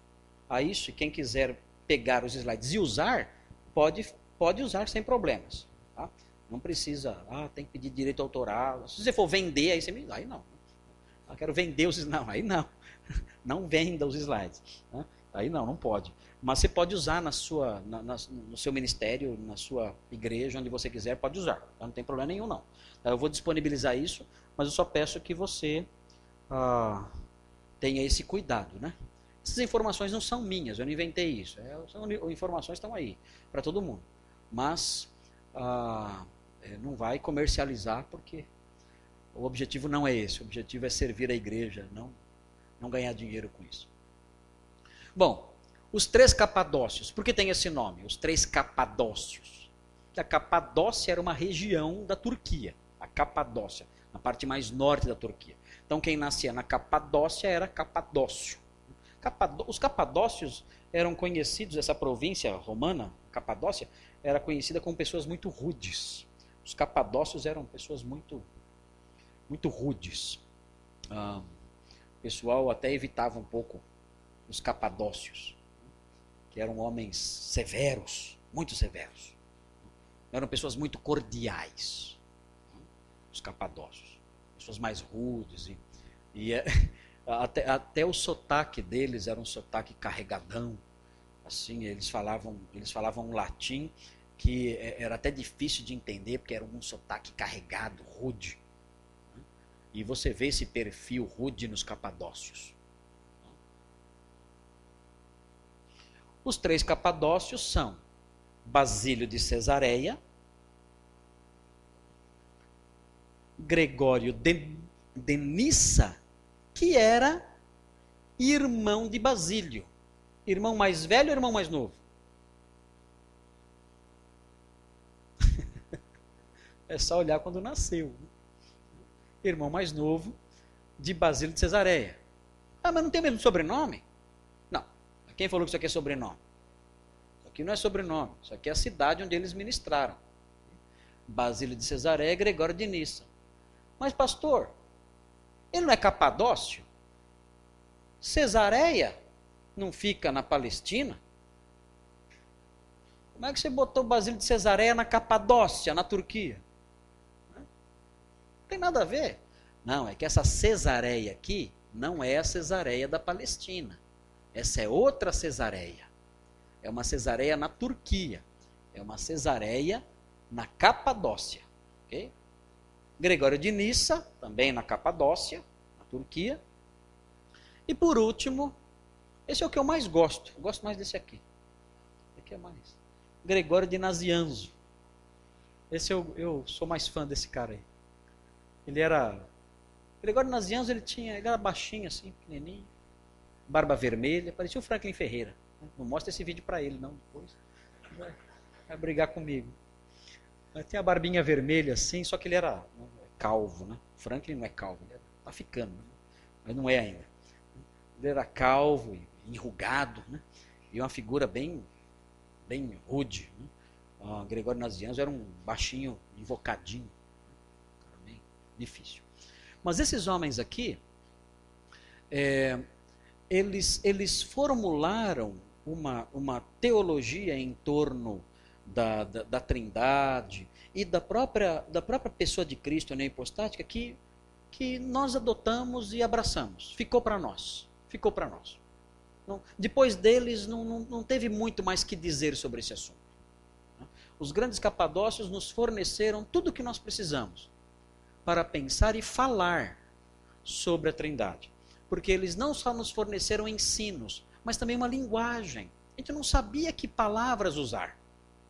a isso. E quem quiser pegar os slides e usar, pode, pode usar sem problemas. Tá? Não precisa, ah, tem que pedir direito autoral. Se você for vender, aí você me. Aí não. Eu quero vender os Não, aí não. Não venda os slides. Né? Aí não, não pode. Mas você pode usar na sua, na, na, no seu ministério, na sua igreja, onde você quiser, pode usar. Não tem problema nenhum, não. Tá? Eu vou disponibilizar isso, mas eu só peço que você ah, tenha esse cuidado, né? Essas informações não são minhas, eu não inventei isso. É, são informações estão aí para todo mundo. Mas ah, é, não vai comercializar porque o objetivo não é esse. O objetivo é servir a igreja, não, não ganhar dinheiro com isso. Bom, os três capadócios. Por que tem esse nome? Os três capadócios. A Capadócia era uma região da Turquia. A Capadócia. na parte mais norte da Turquia. Então quem nascia na Capadócia era Capadócio. Os capadócios eram conhecidos, essa província romana, Capadócia, era conhecida como pessoas muito rudes. Os capadócios eram pessoas muito, muito rudes. Ah, o pessoal até evitava um pouco os capadócios, que eram homens severos, muito severos. Eram pessoas muito cordiais, os capadócios. Pessoas mais rudes. E, e é, até, até o sotaque deles era um sotaque carregadão. Assim, eles falavam, eles falavam um latim que é, era até difícil de entender, porque era um sotaque carregado, rude. E você vê esse perfil rude nos capadócios. Os três capadócios são Basílio de Cesareia, Gregório de, de Nissa, que era irmão de Basílio. Irmão mais velho ou irmão mais novo? é só olhar quando nasceu. Irmão mais novo de Basílio de Cesareia. Ah, mas não tem mesmo sobrenome? Quem falou que isso aqui é sobrenome? Isso aqui não é sobrenome, isso aqui é a cidade onde eles ministraram. Basílio de Cesareia e Gregório de Nissa. Mas, pastor, ele não é capadócio? Cesareia não fica na Palestina? Como é que você botou Basílio de Cesareia na Capadócia, na Turquia? Não tem nada a ver. Não, é que essa Cesareia aqui não é a Cesareia da Palestina. Essa é outra cesareia. É uma cesareia na Turquia. É uma cesareia na Capadócia. Okay? Gregório de Nissa, também na Capadócia, na Turquia. E por último, esse é o que eu mais gosto. Eu gosto mais desse aqui. Aqui é mais. Gregório de Nazianzo. Esse eu, eu sou mais fã desse cara aí. Ele era. Gregório de Nazianzo, ele tinha. Ele era baixinho assim, pequenininho barba vermelha, parecia o Franklin Ferreira. Não mostra esse vídeo para ele, não, depois. Vai, brigar comigo. Tem a barbinha vermelha assim, só que ele era né, calvo, né? Franklin não é calvo, ele tá ficando, né? mas não é ainda. Ele era calvo enrugado, né? E uma figura bem, bem rude. Né? Ah, Gregório Nazianzo era um baixinho, invocadinho. Bem difícil. Mas esses homens aqui, é, eles, eles formularam uma, uma teologia em torno da, da, da, trindade e da própria, da própria pessoa de Cristo na hipostática que, que nós adotamos e abraçamos. Ficou para nós. Ficou para nós. Não, depois deles, não, não, não teve muito mais que dizer sobre esse assunto. Os grandes capadócios nos forneceram tudo o que nós precisamos para pensar e falar sobre a trindade porque eles não só nos forneceram ensinos, mas também uma linguagem. A gente não sabia que palavras usar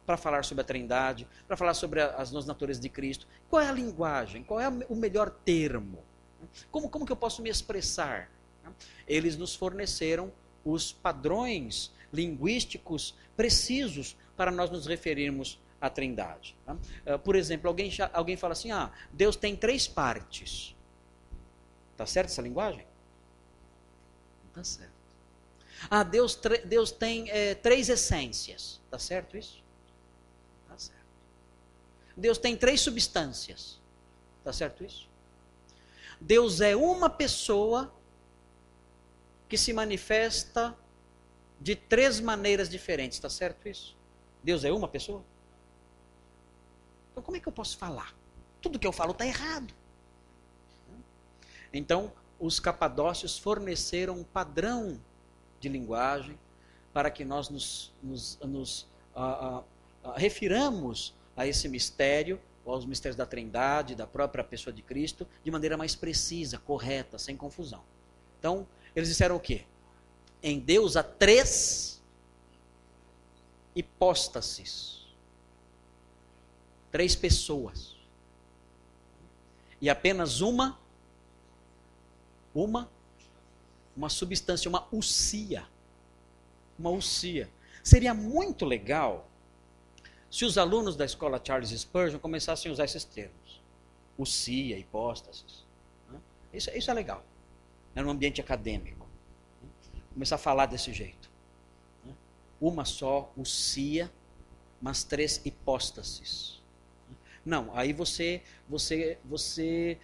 para falar sobre a Trindade, para falar sobre as duas naturezas de Cristo. Qual é a linguagem? Qual é o melhor termo? Como, como que eu posso me expressar? Eles nos forneceram os padrões linguísticos precisos para nós nos referirmos à Trindade. Ah, por exemplo, alguém, alguém fala assim: ah, Deus tem três partes. Está certo essa linguagem? Tá certo. Ah, Deus, Deus tem é, três essências. Tá certo isso? Tá certo. Deus tem três substâncias. Tá certo isso? Deus é uma pessoa que se manifesta de três maneiras diferentes. Está certo isso? Deus é uma pessoa? Então, como é que eu posso falar? Tudo que eu falo está errado. Então, os capadócios forneceram um padrão de linguagem para que nós nos, nos, nos a, a, a, refiramos a esse mistério, aos mistérios da Trindade, da própria pessoa de Cristo, de maneira mais precisa, correta, sem confusão. Então, eles disseram o quê? Em Deus há três hipóstases. Três pessoas. E apenas uma uma uma substância, uma ucia. Uma ucia. Seria muito legal se os alunos da escola Charles Spurgeon começassem a usar esses termos. usia, hipóstases. Né? Isso, isso é legal. É no ambiente acadêmico. Né? Começar a falar desse jeito. Né? Uma só, usia, mas três hipóstases. Não, aí você, você, você,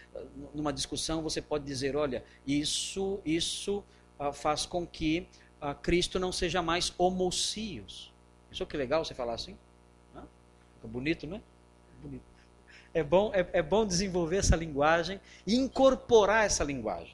numa discussão, você pode dizer, olha, isso, isso uh, faz com que uh, Cristo não seja mais homocios. Isso que legal você falar assim? Fica bonito, né? Bonito. É bom, é, é bom desenvolver essa linguagem e incorporar essa linguagem.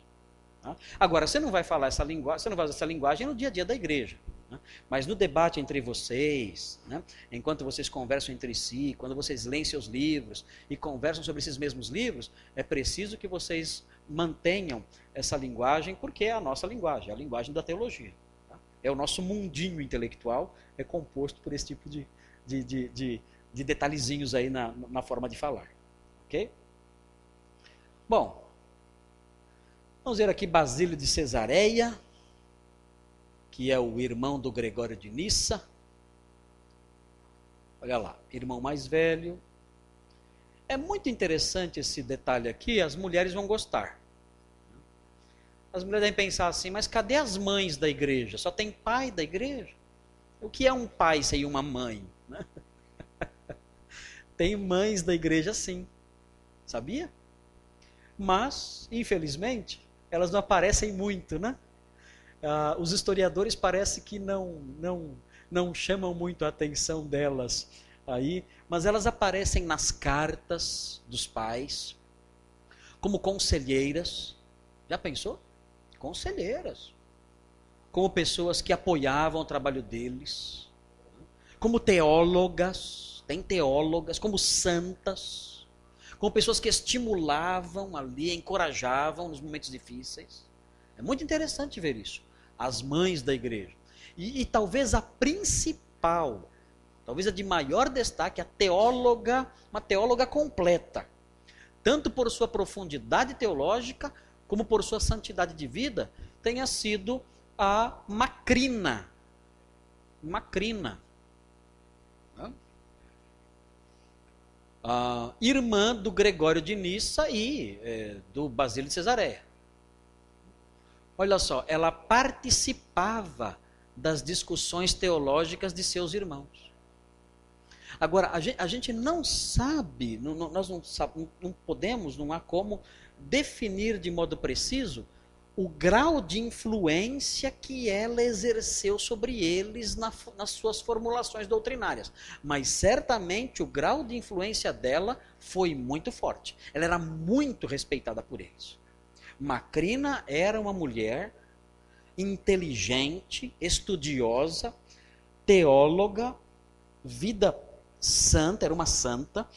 Agora, você não vai falar essa linguagem, você não vai usar essa linguagem no dia a dia da igreja. Né? Mas no debate entre vocês, né? enquanto vocês conversam entre si, quando vocês leem seus livros e conversam sobre esses mesmos livros, é preciso que vocês mantenham essa linguagem, porque é a nossa linguagem, é a linguagem da teologia. Tá? É o nosso mundinho intelectual, é composto por esse tipo de, de, de, de, de detalhezinhos aí na, na forma de falar. Ok? Bom, vamos ver aqui Basílio de Cesareia que é o irmão do Gregório de Nissa. Olha lá, irmão mais velho. É muito interessante esse detalhe aqui, as mulheres vão gostar. As mulheres devem pensar assim, mas cadê as mães da igreja? Só tem pai da igreja? O que é um pai sem uma mãe? tem mães da igreja sim, sabia? Mas, infelizmente, elas não aparecem muito, né? Uh, os historiadores parece que não, não, não chamam muito a atenção delas aí, mas elas aparecem nas cartas dos pais, como conselheiras. Já pensou? Conselheiras. Como pessoas que apoiavam o trabalho deles. Como teólogas, tem teólogas, como santas. Como pessoas que estimulavam ali, encorajavam nos momentos difíceis. É muito interessante ver isso as mães da igreja. E, e talvez a principal, talvez a de maior destaque, a teóloga, uma teóloga completa. Tanto por sua profundidade teológica, como por sua santidade de vida, tenha sido a Macrina. Macrina. A irmã do Gregório de Nissa e é, do Basílio de Cesareia. Olha só, ela participava das discussões teológicas de seus irmãos. Agora, a gente, a gente não sabe, não, nós não, não podemos, não há como definir de modo preciso o grau de influência que ela exerceu sobre eles na, nas suas formulações doutrinárias. Mas certamente o grau de influência dela foi muito forte. Ela era muito respeitada por eles. Macrina era uma mulher inteligente, estudiosa, teóloga, vida santa, era uma santa,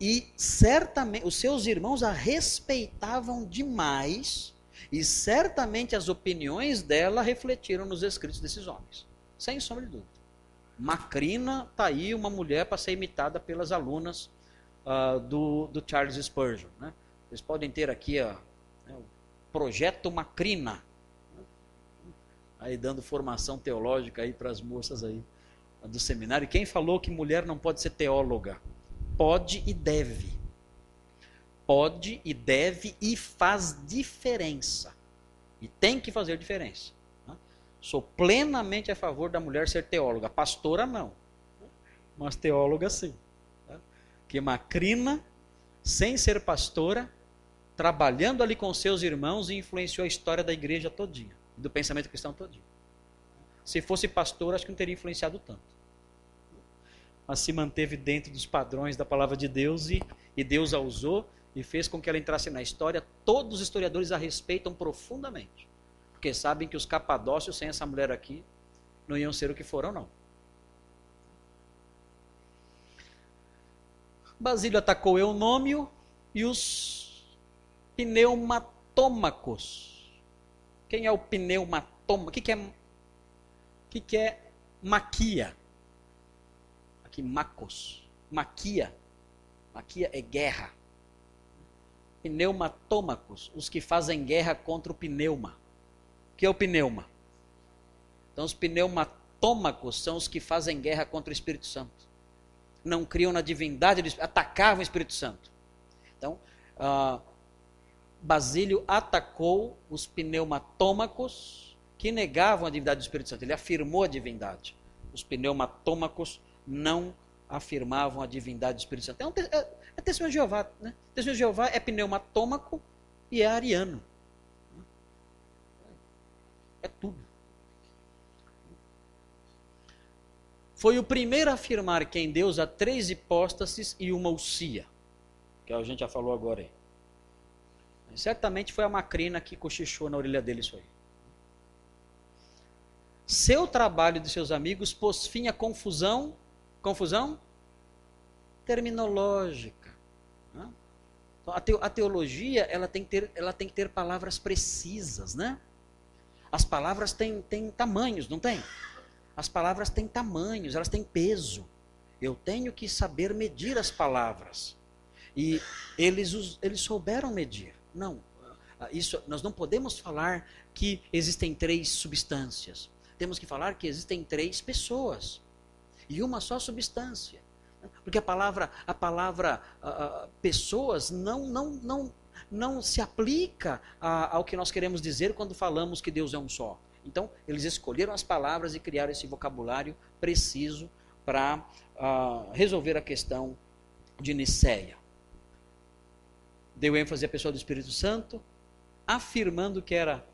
e certamente os seus irmãos a respeitavam demais, e certamente as opiniões dela refletiram nos escritos desses homens, sem sombra de dúvida. Macrina está aí uma mulher para ser imitada pelas alunas uh, do, do, Charles Spurgeon. Né? Vocês podem ter aqui a, Projeto Macrina. Aí dando formação teológica aí para as moças aí do seminário. Quem falou que mulher não pode ser teóloga? Pode e deve. Pode e deve e faz diferença. E tem que fazer diferença. Né? Sou plenamente a favor da mulher ser teóloga. Pastora não. Mas teóloga sim. Tá? Que Macrina, sem ser pastora, trabalhando ali com seus irmãos e influenciou a história da igreja todinha, do pensamento cristão todinho. Se fosse pastor, acho que não teria influenciado tanto. Mas se manteve dentro dos padrões da palavra de Deus e, e Deus a usou e fez com que ela entrasse na história. Todos os historiadores a respeitam profundamente, porque sabem que os capadócios sem essa mulher aqui não iam ser o que foram, não. Basílio atacou Eunômio e os pneumatômacos. Quem é o pneumatoma? O que, que é? O que, que é maquia? Aqui, macos. Maquia. Maquia é guerra. Pneumatômacos, os que fazem guerra contra o pneuma. O que é o pneuma? Então, os pneumatômacos são os que fazem guerra contra o Espírito Santo. Não criam na divindade, atacavam o Espírito Santo. Então, uh, Basílio atacou os pneumatômacos que negavam a divindade do Espírito Santo. Ele afirmou a divindade. Os pneumatômacos não afirmavam a divindade do Espírito Santo. É, um, é, é testemunho de Jeová. Né? Testemunho de Jeová é pneumatômaco e é ariano. É tudo. Foi o primeiro a afirmar que em Deus há três hipóstases e uma usia. Que a gente já falou agora aí. Certamente foi a Macrina que cochichou na orelha dele isso aí. Seu trabalho de seus amigos pôs fim à confusão. Confusão? Terminológica. Né? Então, a teologia ela tem, que ter, ela tem que ter palavras precisas, né? As palavras têm, têm tamanhos, não tem? As palavras têm tamanhos, elas têm peso. Eu tenho que saber medir as palavras. E eles, eles souberam medir. Não, isso, nós não podemos falar que existem três substâncias. Temos que falar que existem três pessoas e uma só substância. Porque a palavra, a palavra uh, pessoas não, não, não, não se aplica a, ao que nós queremos dizer quando falamos que Deus é um só. Então, eles escolheram as palavras e criaram esse vocabulário preciso para uh, resolver a questão de Niceia. Deu ênfase à pessoa do Espírito Santo, afirmando que era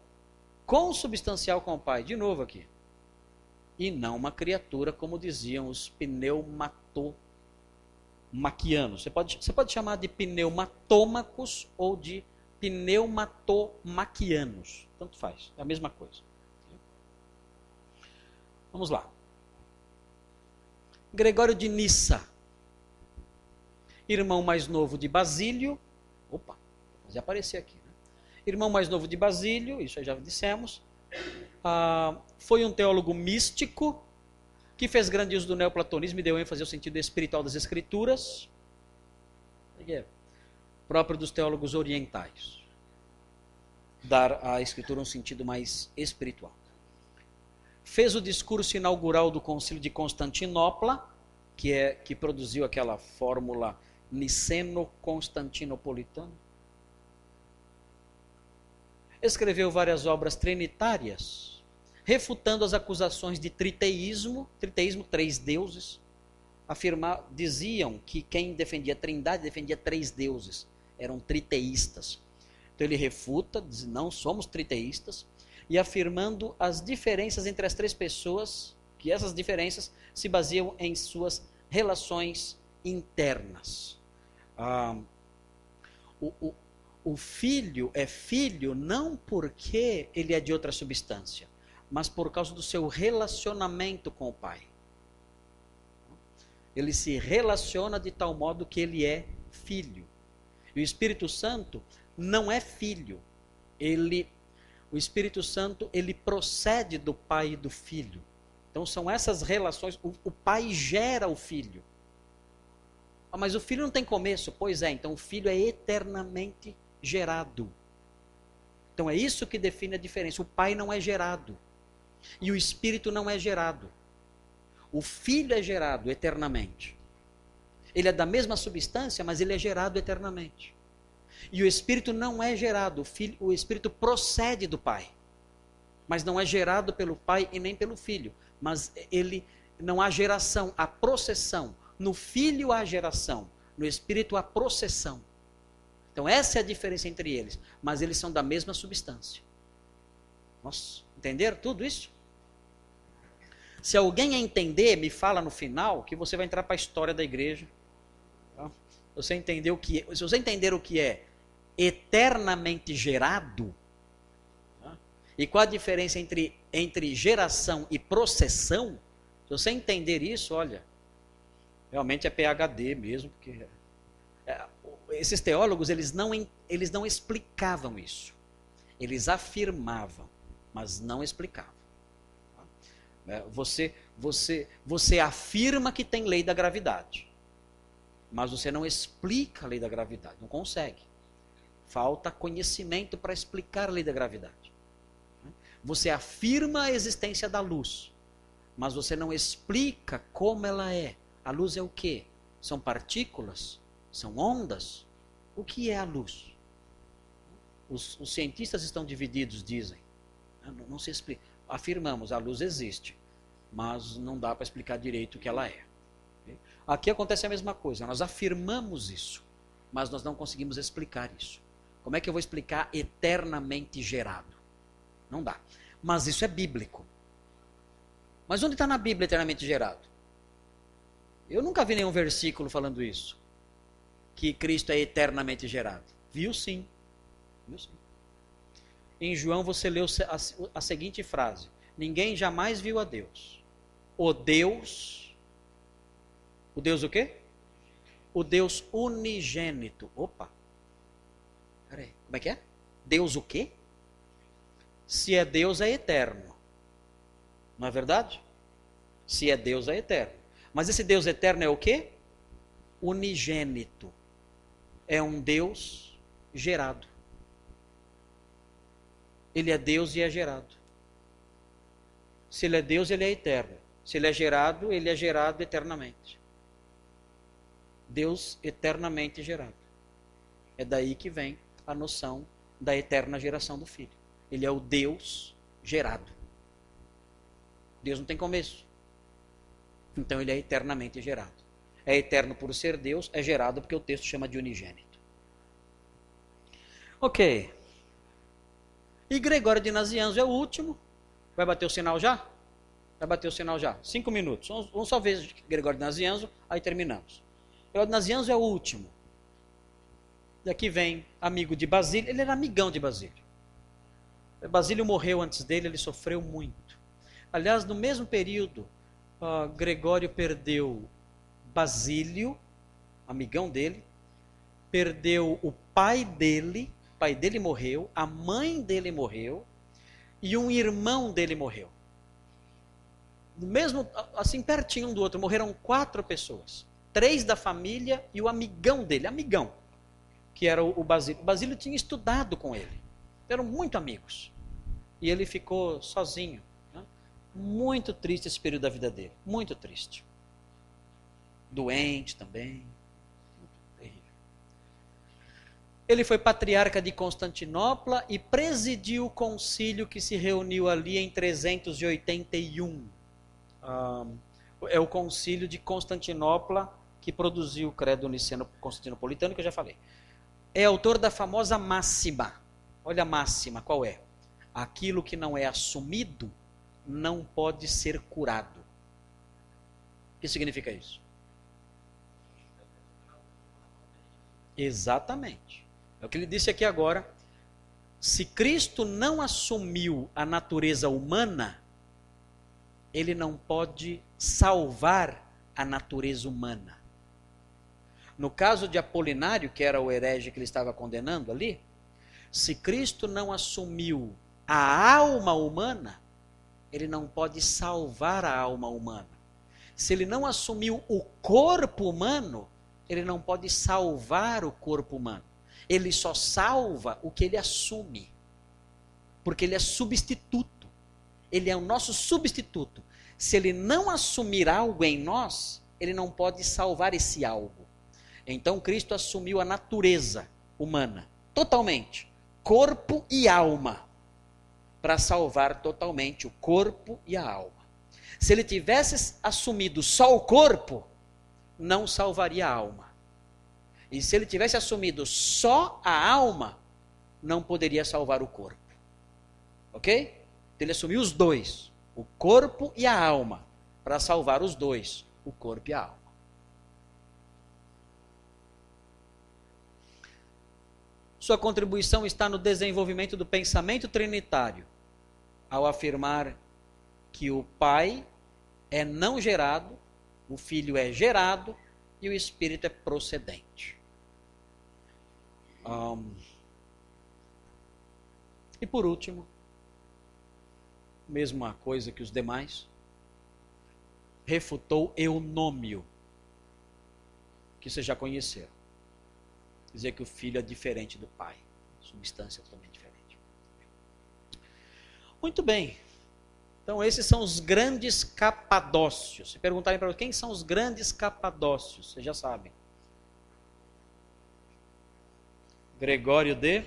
consubstancial com o Pai. De novo aqui. E não uma criatura, como diziam os pneumatômaquianos. Você pode, você pode chamar de pneumatômacos ou de pneumatomaquianos. Tanto faz, é a mesma coisa. Vamos lá. Gregório de Nissa, irmão mais novo de Basílio. Opa, vou fazer aparecer aqui. Né? Irmão mais novo de Basílio, isso já dissemos. Ah, foi um teólogo místico que fez grande uso do neoplatonismo e deu ênfase ao sentido espiritual das escrituras. É próprio dos teólogos orientais. Dar à escritura um sentido mais espiritual fez o discurso inaugural do Concílio de Constantinopla, que é que produziu aquela fórmula niceno-constantinopolitana. Escreveu várias obras trinitárias, refutando as acusações de triteísmo, triteísmo, três deuses. Afirmar, diziam que quem defendia a trindade defendia três deuses, eram triteístas. Então ele refuta, diz: não somos triteístas, e afirmando as diferenças entre as três pessoas, que essas diferenças se baseiam em suas relações internas. Ah, o, o, o filho é filho não porque ele é de outra substância, mas por causa do seu relacionamento com o pai. Ele se relaciona de tal modo que ele é filho. E o Espírito Santo não é filho, ele o Espírito Santo, ele procede do pai e do filho. Então são essas relações, o, o pai gera o filho. Ah, mas o filho não tem começo. Pois é, então o filho é eternamente gerado. Então é isso que define a diferença. O pai não é gerado. E o espírito não é gerado. O filho é gerado eternamente. Ele é da mesma substância, mas ele é gerado eternamente. E o Espírito não é gerado, o, filho, o Espírito procede do Pai. Mas não é gerado pelo Pai e nem pelo Filho. Mas ele não há geração, há processão. No Filho há geração, no Espírito há processão. Então essa é a diferença entre eles. Mas eles são da mesma substância. Nossa, entenderam tudo isso? Se alguém entender, me fala no final que você vai entrar para a história da igreja. Tá? Você entendeu o que é, se você entender o que é eternamente gerado, tá? e qual a diferença entre, entre geração e processão, se você entender isso, olha, realmente é PhD mesmo, porque é, esses teólogos eles não, eles não explicavam isso. Eles afirmavam, mas não explicavam. Tá? É, você, você, você afirma que tem lei da gravidade, mas você não explica a lei da gravidade, não consegue. Falta conhecimento para explicar a lei da gravidade. Você afirma a existência da luz, mas você não explica como ela é. A luz é o quê? São partículas? São ondas? O que é a luz? Os, os cientistas estão divididos, dizem. Não, não se explica. Afirmamos, a luz existe, mas não dá para explicar direito o que ela é. Aqui acontece a mesma coisa. Nós afirmamos isso, mas nós não conseguimos explicar isso. Como é que eu vou explicar eternamente gerado? Não dá. Mas isso é bíblico. Mas onde está na Bíblia eternamente gerado? Eu nunca vi nenhum versículo falando isso. Que Cristo é eternamente gerado. Viu sim. Viu sim. Em João você leu a, seguinte frase: Ninguém jamais viu a Deus. O Deus. O Deus o quê? O Deus unigênito. Opa. Peraí. Como é que é? Deus o quê? Se é Deus, é eterno. Não é verdade? Se é Deus, é eterno. Mas esse Deus eterno é o quê? Unigênito. É um Deus gerado. Ele é Deus e é gerado. Se ele é Deus, ele é eterno. Se ele é gerado, ele é gerado eternamente. Deus eternamente gerado. É daí que vem a noção da eterna geração do Filho. Ele é o Deus gerado. Deus não tem começo. Então ele é eternamente gerado. É eterno por ser Deus, é gerado porque o texto chama de unigênito. Ok. E Gregório de Nazianzo é o último. Vai bater o sinal já? Vai bater o sinal já. Cinco minutos. Vamos só ver Gregório de Nazianzo, aí terminamos. Gregório de Nazianzo é o último. Daqui vem amigo de Basílio. Ele era amigão de Basílio. Basílio morreu antes dele, ele sofreu muito. Aliás, no mesmo período, uh, Gregório perdeu Basílio, amigão dele, perdeu o pai dele, o pai dele morreu, a mãe dele morreu e um irmão dele morreu. Mesmo assim, pertinho um do outro, morreram quatro pessoas. Três da família e o amigão dele, amigão, que era o Basílio. O Basílio tinha estudado com ele. Eram muito amigos. E ele ficou sozinho. Muito triste esse período da vida dele. Muito triste. Doente também. Ele foi patriarca de Constantinopla e presidiu o concílio que se reuniu ali em 381. é o concílio de Constantinopla que produziu o credo niceno constantinopolitano que eu já falei. É autor da famosa máxima. Olha a máxima, qual é? Aquilo que não é assumido não pode ser curado. O que significa isso? Exatamente. É o que ele disse aqui agora. Se Cristo não assumiu a natureza humana, ele não pode salvar a natureza humana. No caso de Apolinário, que era o herege que ele estava condenando ali, se Cristo não assumiu a alma humana, ele não pode salvar a alma humana. Se ele não assumiu o corpo humano, ele não pode salvar o corpo humano. Ele só salva o que ele assume. Porque ele é substituto. Ele é o nosso substituto. Se ele não assumir algo em nós, ele não pode salvar esse algo. Então Cristo assumiu a natureza humana, totalmente, corpo e alma, para salvar totalmente o corpo e a alma. Se ele tivesse assumido só o corpo, não salvaria a alma. E se ele tivesse assumido só a alma, não poderia salvar o corpo. Ok? Então ele assumiu os dois, o corpo e a alma, para salvar os dois, o corpo e a alma. Sua contribuição está no desenvolvimento do pensamento trinitário, ao afirmar que o Pai é não gerado, o Filho é gerado e o Espírito é procedente. Um, e por último, mesma coisa que os demais, refutou Eunômio, que vocês já conheceram dizer que o filho é diferente do pai. Substância diferente. Muito bem. Então, esses são os grandes capadócios. Se perguntarem para quem são os grandes capadócios, vocês já sabem. Gregório de.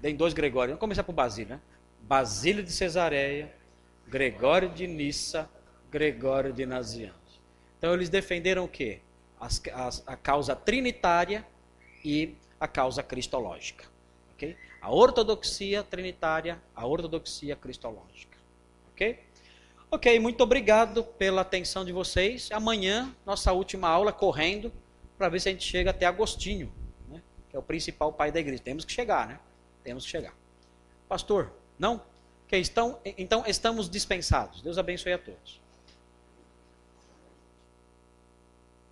tem dois Gregórios. Vamos começar por Basílio, né? Basílio de Cesareia, Gregório de Nissa, Gregório de Nazianzo. Então eles defenderam o quê? As, as, a causa trinitária e a causa cristológica. Okay? A ortodoxia trinitária, a ortodoxia cristológica. Ok? Ok, muito obrigado pela atenção de vocês. Amanhã, nossa última aula correndo, para ver se a gente chega até Agostinho, né? que é o principal pai da igreja. Temos que chegar, né? Temos que chegar. Pastor, não? Ok, estão, então estamos dispensados. Deus abençoe a todos.